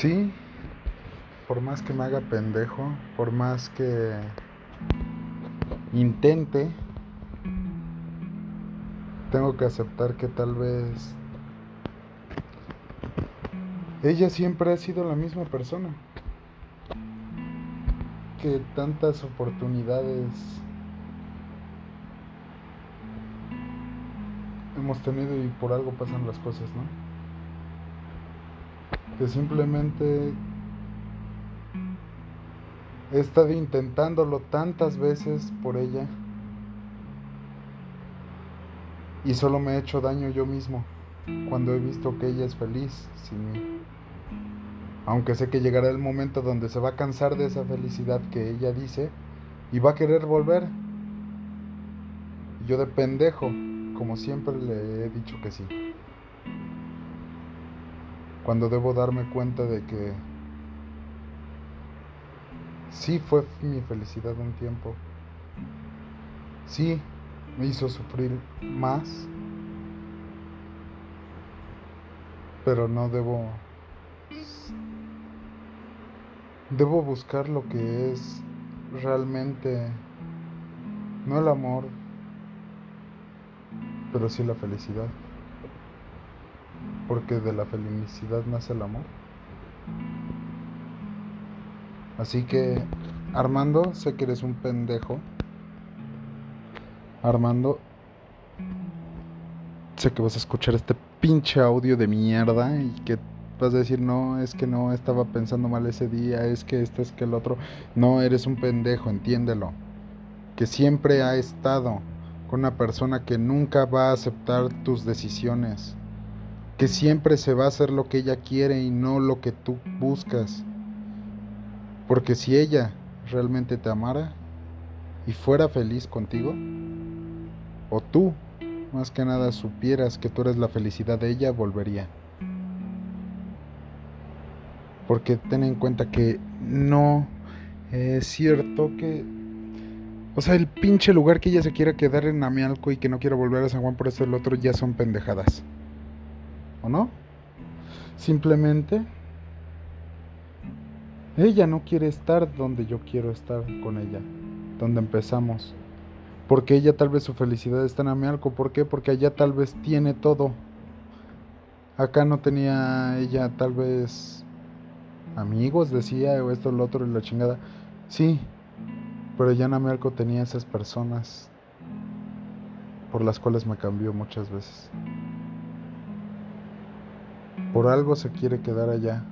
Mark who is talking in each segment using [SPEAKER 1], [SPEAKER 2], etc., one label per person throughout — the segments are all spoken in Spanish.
[SPEAKER 1] Sí, por más que me haga pendejo, por más que intente, tengo que aceptar que tal vez ella siempre ha sido la misma persona. Que tantas oportunidades hemos tenido y por algo pasan las cosas, ¿no? Que simplemente he estado intentándolo tantas veces por ella y solo me he hecho daño yo mismo cuando he visto que ella es feliz sin mí. Aunque sé que llegará el momento donde se va a cansar de esa felicidad que ella dice y va a querer volver. Yo de pendejo, como siempre le he dicho que sí. Cuando debo darme cuenta de que sí fue mi felicidad un tiempo. Sí me hizo sufrir más. Pero no debo debo buscar lo que es realmente no el amor, pero sí la felicidad. Porque de la felicidad nace el amor. Así que, Armando, sé que eres un pendejo. Armando, sé que vas a escuchar este pinche audio de mierda y que vas a decir, no, es que no, estaba pensando mal ese día, es que esto, es que el otro. No, eres un pendejo, entiéndelo. Que siempre ha estado con una persona que nunca va a aceptar tus decisiones. Que siempre se va a hacer lo que ella quiere y no lo que tú buscas. Porque si ella realmente te amara y fuera feliz contigo, o tú más que nada supieras que tú eres la felicidad de ella, volvería. Porque ten en cuenta que no es cierto que... O sea, el pinche lugar que ella se quiera quedar en Amialco y que no quiera volver a San Juan por eso el otro ya son pendejadas. ¿O no? Simplemente ella no quiere estar donde yo quiero estar con ella, donde empezamos. Porque ella tal vez su felicidad está en Amialco. ¿Por qué? Porque allá tal vez tiene todo. Acá no tenía ella tal vez amigos, decía, o esto, lo otro, y la chingada. Sí, pero allá en Amialco tenía esas personas por las cuales me cambió muchas veces. Por algo se quiere quedar allá.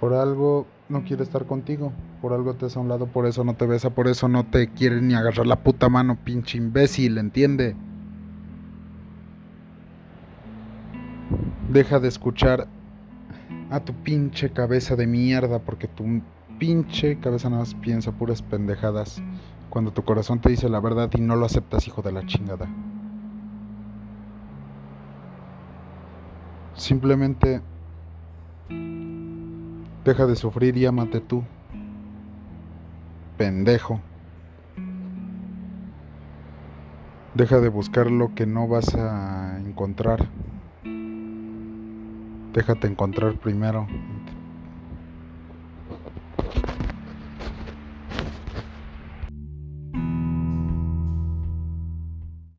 [SPEAKER 1] Por algo no quiere estar contigo. Por algo te hace a un lado, por eso no te besa, por eso no te quiere ni agarrar la puta mano, pinche imbécil, ¿entiende? Deja de escuchar a tu pinche cabeza de mierda, porque tu pinche cabeza nada más piensa puras pendejadas. Cuando tu corazón te dice la verdad y no lo aceptas, hijo de la chingada. Simplemente Deja de sufrir y ámate tú. Pendejo. Deja de buscar lo que no vas a encontrar. Déjate encontrar primero